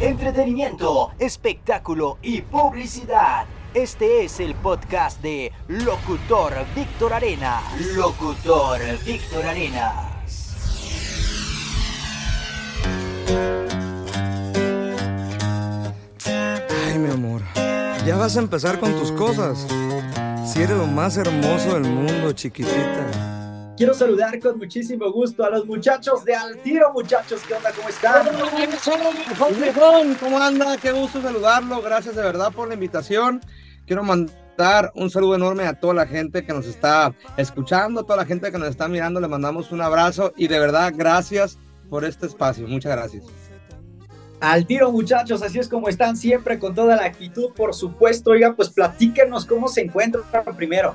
entretenimiento, espectáculo y publicidad. Este es el podcast de Locutor Víctor Arena. Locutor Víctor Arenas. Ay, mi amor, ya vas a empezar con tus cosas. Si eres lo más hermoso del mundo, chiquitita. Quiero saludar con muchísimo gusto a los muchachos de Al Tiro, muchachos. ¿Qué onda? ¿Cómo están? ¿Cómo anda? Qué gusto saludarlo. Gracias de verdad por la invitación. Quiero mandar un saludo enorme a toda la gente que nos está escuchando, a toda la gente que nos está mirando. Le mandamos un abrazo y de verdad gracias por este espacio. Muchas gracias. Al tiro, muchachos, así es como están siempre, con toda la actitud, por supuesto. Oiga, pues platíquenos cómo se encuentran primero.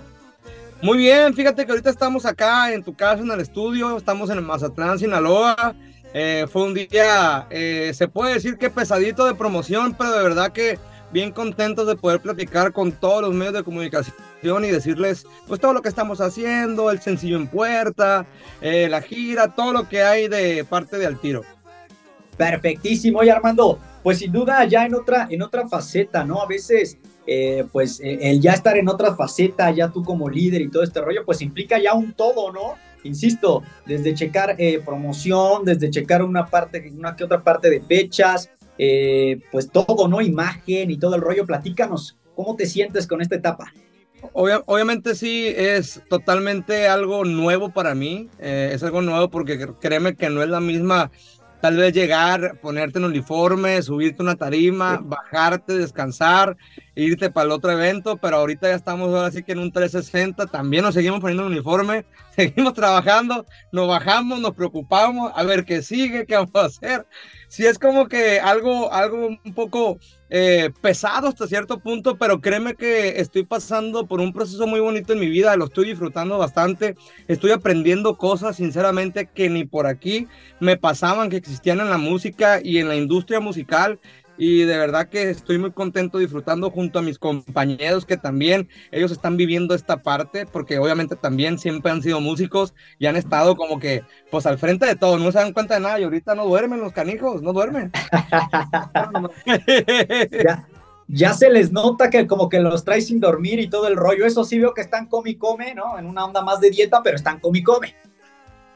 Muy bien, fíjate que ahorita estamos acá en tu casa, en el estudio, estamos en Mazatlán, Sinaloa. Eh, fue un día, eh, se puede decir que pesadito de promoción, pero de verdad que bien contentos de poder platicar con todos los medios de comunicación y decirles pues todo lo que estamos haciendo, el sencillo en puerta, eh, la gira, todo lo que hay de parte de Altiro. Perfectísimo, y Armando, pues sin duda ya en otra, en otra faceta, ¿no? A veces eh, pues eh, el ya estar en otra faceta, ya tú como líder y todo este rollo, pues implica ya un todo, ¿no? Insisto, desde checar eh, promoción, desde checar una parte, una que otra parte de fechas, pues todo, ¿no? Imagen y todo el rollo. Platícanos, ¿cómo te sientes con esta etapa? obviamente sí, es totalmente algo nuevo para mí, es algo nuevo porque créeme que no es la misma tal vez llegar, ponerte en uniforme, subirte una tarima, bajarte, descansar, irte para el otro evento, pero ahorita ya estamos ahora sí que en un 360, también nos seguimos poniendo en uniforme, seguimos trabajando, nos bajamos, nos preocupamos, a ver qué sigue, qué vamos a hacer. Si es como que algo, algo un poco eh, pesado hasta cierto punto, pero créeme que estoy pasando por un proceso muy bonito en mi vida, lo estoy disfrutando bastante, estoy aprendiendo cosas sinceramente que ni por aquí me pasaban, que existían en la música y en la industria musical y de verdad que estoy muy contento disfrutando junto a mis compañeros que también ellos están viviendo esta parte porque obviamente también siempre han sido músicos y han estado como que pues al frente de todo, no se dan cuenta de nada y ahorita no duermen los canijos, no duermen. ya, ya se les nota que como que los trae sin dormir y todo el rollo, eso sí veo que están come y come, ¿no? En una onda más de dieta, pero están come y come.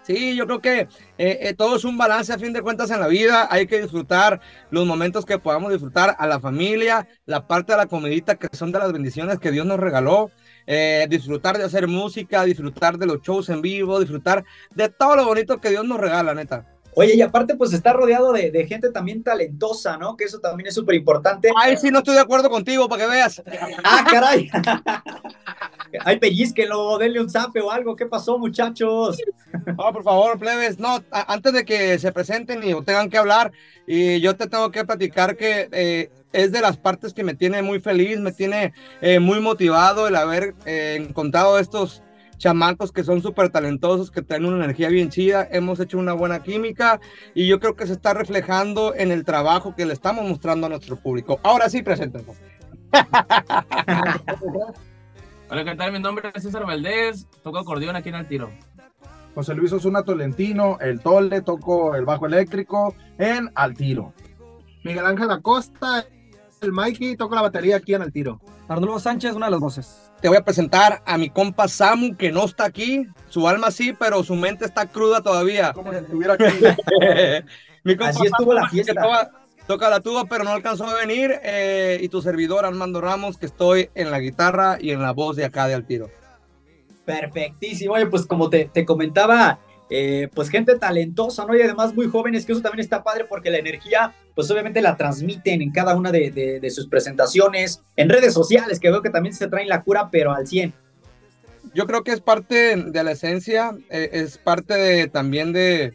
Sí, yo creo que eh, eh, todo es un balance a fin de cuentas en la vida. Hay que disfrutar los momentos que podamos disfrutar a la familia, la parte de la comidita que son de las bendiciones que Dios nos regaló. Eh, disfrutar de hacer música, disfrutar de los shows en vivo, disfrutar de todo lo bonito que Dios nos regala, neta. Oye, y aparte, pues está rodeado de, de gente también talentosa, ¿no? Que eso también es súper importante. Ay, sí, no estoy de acuerdo contigo, para que veas. ah, caray. Ay, pellizquenlo, denle un zape o algo. ¿Qué pasó, muchachos? No, por favor, plebes. No, antes de que se presenten y tengan que hablar, y yo te tengo que platicar que eh, es de las partes que me tiene muy feliz, me tiene eh, muy motivado el haber eh, encontrado estos chamacos que son súper talentosos, que tienen una energía bien chida, hemos hecho una buena química y yo creo que se está reflejando en el trabajo que le estamos mostrando a nuestro público. Ahora sí, preséntenos. Hola, ¿qué tal? Mi nombre es César Valdés, toco acordeón aquí en el tiro. José Luis Osuna Tolentino, el tole, toco el bajo eléctrico en Al Tiro. Miguel Ángel Acosta, el Mikey, toco la batería aquí en El Tiro. Arnulfo Sánchez, una de las voces. Te voy a presentar a mi compa Samu, que no está aquí. Su alma sí, pero su mente está cruda todavía. Como si estuviera aquí. mi compa Así estuvo la fiesta. Toca, la tuba, pero no alcanzó a venir. Eh, y tu servidor, Armando Ramos, que estoy en la guitarra y en la voz de acá de Altiro. Perfectísimo. Oye, pues como te, te comentaba, eh, pues gente talentosa, ¿no? Y además muy jóvenes, que eso también está padre porque la energía, pues obviamente la transmiten en cada una de, sus presentaciones, en redes sociales, que veo que también se traen la cura, pero al 100. Yo creo que es parte de la esencia, eh, es parte de, también de,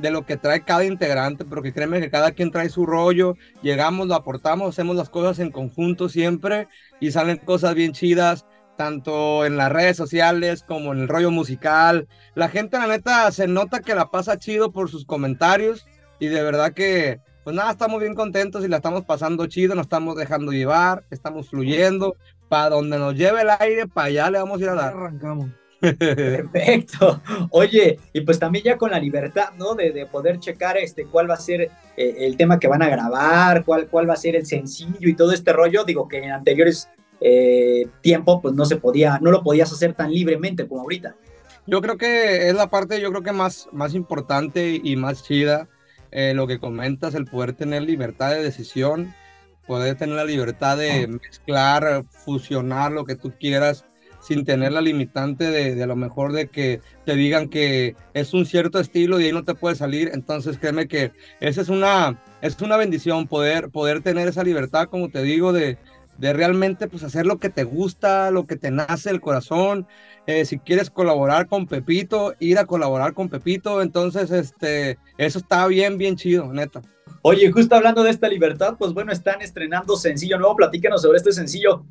de lo que trae cada integrante, porque créeme que cada quien trae su rollo, llegamos, lo aportamos, hacemos las cosas en conjunto siempre y salen cosas bien chidas tanto en las redes sociales como en el rollo musical. La gente, la neta, se nota que la pasa chido por sus comentarios y de verdad que, pues nada, estamos bien contentos y la estamos pasando chido, nos estamos dejando llevar, estamos fluyendo. Para donde nos lleve el aire, para allá le vamos a ir a dar. Arrancamos. Perfecto. Oye, y pues también ya con la libertad, ¿no? De, poder checar este cuál va a ser eh, el tema que van a grabar, cuál, cuál va a ser el sencillo y todo este rollo. Digo que en anteriores eh, tiempos, pues no se podía, no lo podías hacer tan libremente como ahorita. Yo creo que es la parte, yo creo que más, más importante y más chida, eh, lo que comentas, el poder tener libertad de decisión, poder tener la libertad de mezclar, fusionar lo que tú quieras sin tener la limitante de, a lo mejor de que te digan que es un cierto estilo y ahí no te puedes salir. Entonces créeme que esa es una, es una bendición poder, poder tener esa libertad, como te digo, de, de realmente pues hacer lo que te gusta, lo que te nace el corazón. Eh, si quieres colaborar con Pepito, ir a colaborar con Pepito. Entonces, este, eso está bien, bien chido, neta. Oye, justo hablando de esta libertad, pues bueno, están estrenando sencillo nuevo. Platícanos sobre este sencillo.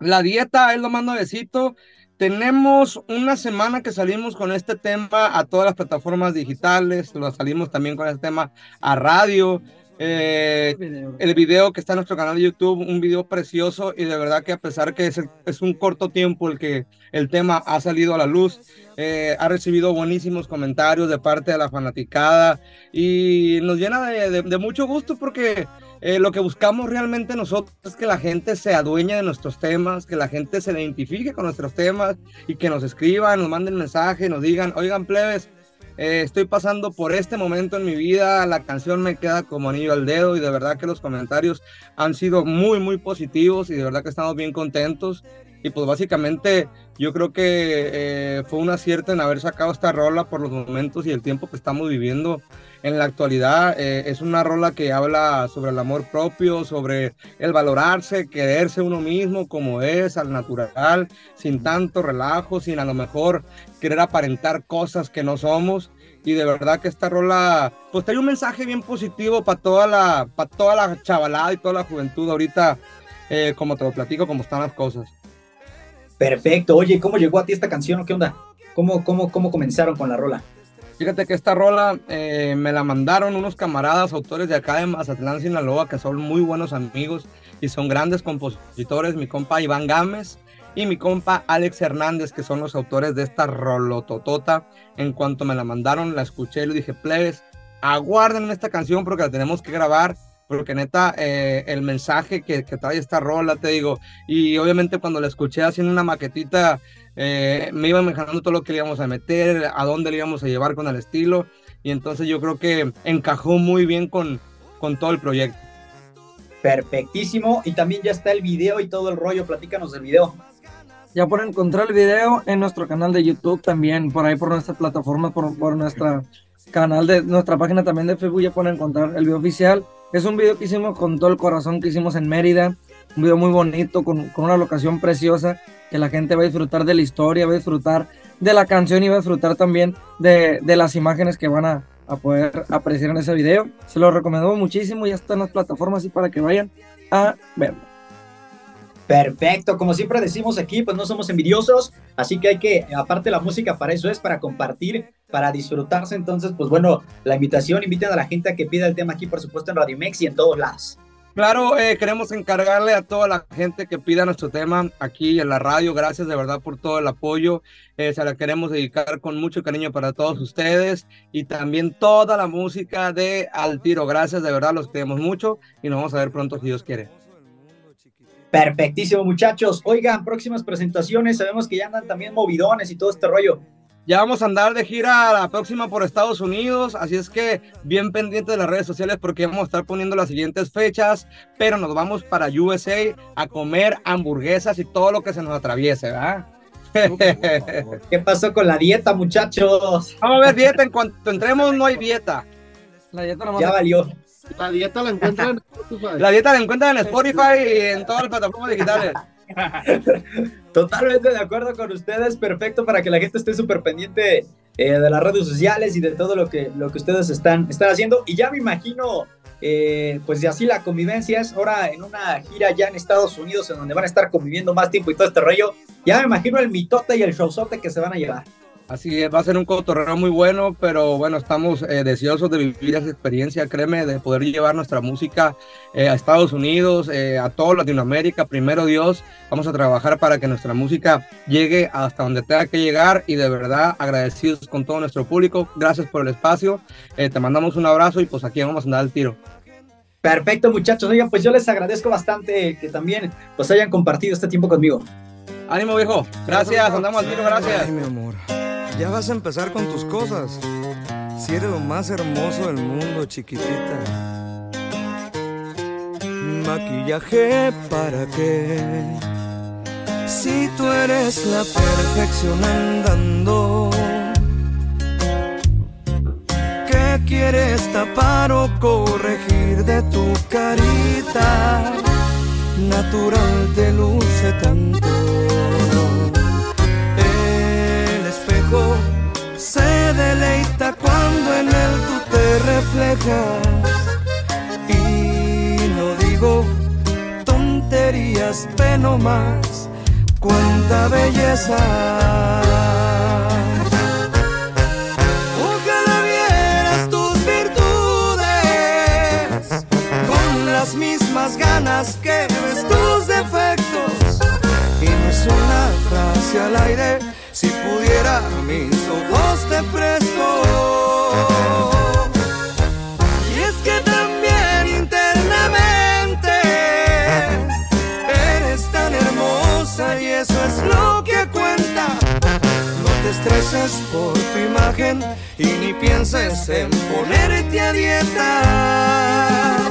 La dieta es lo más nuevecito. Tenemos una semana que salimos con este tema a todas las plataformas digitales, lo salimos también con este tema a radio. Eh, el video que está en nuestro canal de YouTube, un video precioso y de verdad que a pesar que es, es un corto tiempo el que el tema ha salido a la luz, eh, ha recibido buenísimos comentarios de parte de la fanaticada y nos llena de, de mucho gusto porque eh, lo que buscamos realmente nosotros es que la gente se adueñe de nuestros temas, que la gente se identifique con nuestros temas y que nos escriban, nos manden mensaje, nos digan, oigan plebes, eh, estoy pasando por este momento en mi vida, la canción me queda como anillo al dedo y de verdad que los comentarios han sido muy, muy positivos y de verdad que estamos bien contentos. Y pues básicamente yo creo que eh, fue un acierto en haber sacado esta rola por los momentos y el tiempo que estamos viviendo en la actualidad. Eh, es una rola que habla sobre el amor propio, sobre el valorarse, quererse uno mismo como es, al natural, sin tanto relajo, sin a lo mejor querer aparentar cosas que no somos. Y de verdad que esta rola, pues trae un mensaje bien positivo para toda la, para toda la chavalada y toda la juventud ahorita, eh, como te lo platico, como están las cosas. Perfecto. Oye, ¿cómo llegó a ti esta canción qué onda? ¿Cómo, cómo, cómo comenzaron con la rola? Fíjate que esta rola eh, me la mandaron unos camaradas, autores de acá de Mazatlán, Sinaloa, que son muy buenos amigos y son grandes compositores, mi compa Iván Gámez y mi compa Alex Hernández, que son los autores de esta rolototota. En cuanto me la mandaron, la escuché y le dije, plebes, aguarden esta canción porque la tenemos que grabar porque neta, eh, el mensaje que, que, trae esta rola, te digo, y obviamente cuando la escuché haciendo una maquetita, eh, me iba imaginando todo lo que le íbamos a meter, a dónde le íbamos a llevar con el estilo, y entonces yo creo que encajó muy bien con, con todo el proyecto. Perfectísimo, y también ya está el video y todo el rollo, platícanos del video. Ya pueden encontrar el video en nuestro canal de YouTube también, por ahí por nuestra plataforma, por, por nuestra canal de nuestra página también de Facebook, ya pueden encontrar el video oficial es un video que hicimos con todo el corazón que hicimos en Mérida, un video muy bonito, con, con, una locación preciosa, que la gente va a disfrutar de la historia, va a disfrutar de la canción y va a disfrutar también de, de las imágenes que van a, a, poder apreciar en ese video. Se lo recomendamos muchísimo, ya está en las plataformas y para que vayan a verlo. Perfecto, como siempre decimos aquí, pues no somos envidiosos, así que hay que, aparte la música para eso es, para compartir, para disfrutarse, entonces, pues bueno, la invitación, inviten a la gente a que pida el tema aquí, por supuesto, en Radio Mex y en todos lados. Claro, eh, queremos encargarle a toda la gente que pida nuestro tema aquí en la radio. Gracias de verdad por todo el apoyo. Eh, se la queremos dedicar con mucho cariño para todos ustedes y también toda la música de Al Tiro. Gracias, de verdad, los queremos mucho y nos vamos a ver pronto si Dios quiere. Perfectísimo, muchachos. Oigan, próximas presentaciones. Sabemos que ya andan también movidones y todo este rollo. Ya vamos a andar de gira la próxima por Estados Unidos, así es que bien pendiente de las redes sociales porque vamos a estar poniendo las siguientes fechas, pero nos vamos para USA a comer hamburguesas y todo lo que se nos atraviese, ¿verdad? ¿Qué pasó con la dieta, muchachos? Vamos a ver dieta, en cuanto entremos no hay dieta. La dieta ya valió. La dieta la encuentran en Spotify. La dieta la encuentran en Spotify y en todas las plataformas digitales. Totalmente de acuerdo con ustedes, perfecto para que la gente esté súper pendiente eh, de las redes sociales y de todo lo que, lo que ustedes están, están haciendo. Y ya me imagino, eh, pues de así la convivencia es ahora en una gira ya en Estados Unidos, en donde van a estar conviviendo más tiempo y todo este rollo. Ya me imagino el mitote y el showzote que se van a llevar. Así es, va a ser un cotorreo muy bueno, pero bueno, estamos eh, deseosos de vivir esa experiencia, créeme, de poder llevar nuestra música eh, a Estados Unidos, eh, a toda Latinoamérica. Primero Dios, vamos a trabajar para que nuestra música llegue hasta donde tenga que llegar y de verdad agradecidos con todo nuestro público. Gracias por el espacio, te mandamos un abrazo y pues aquí vamos a andar al tiro. Perfecto, muchachos. Oigan, pues yo les agradezco bastante que también pues hayan compartido este tiempo conmigo. Ánimo, viejo. Gracias, andamos al tiro, gracias. Ay, mi amor. Ya vas a empezar con tus cosas. Si eres lo más hermoso del mundo, chiquitita. Maquillaje para qué? Si tú eres la perfección andando. ¿Qué quieres tapar o corregir de tu carita? Natural te luce tanto. Y no digo tonterías, pero más, cuánta belleza. Ojalá vieras tus virtudes con las mismas ganas que ves tus defectos. Y no es una frase al aire si pudiera, mis ojos te presto. Eso es lo que cuenta. No te estreses por tu imagen y ni pienses en ponerte a dieta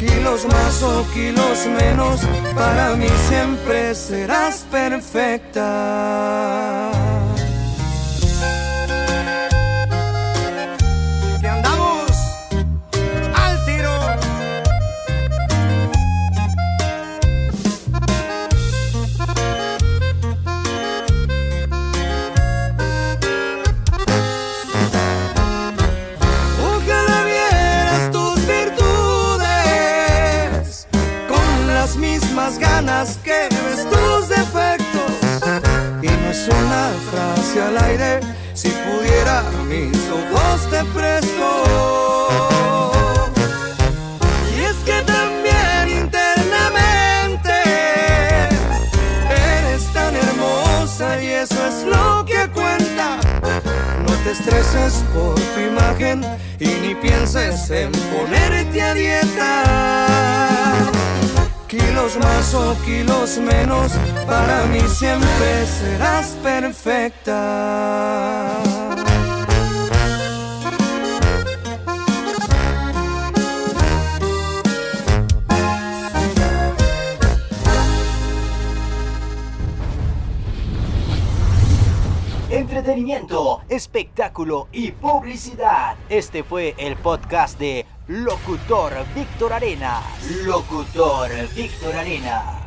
kilos más o kilos menos, para mí siempre serás perfecta. Te estreses por tu imagen y ni pienses en ponerte a dieta Kilos más o kilos menos, para mí siempre serás perfecta. Entretenimiento, espectáculo y publicidad. Este fue el podcast de Locutor Víctor Arena. Locutor Víctor Arena.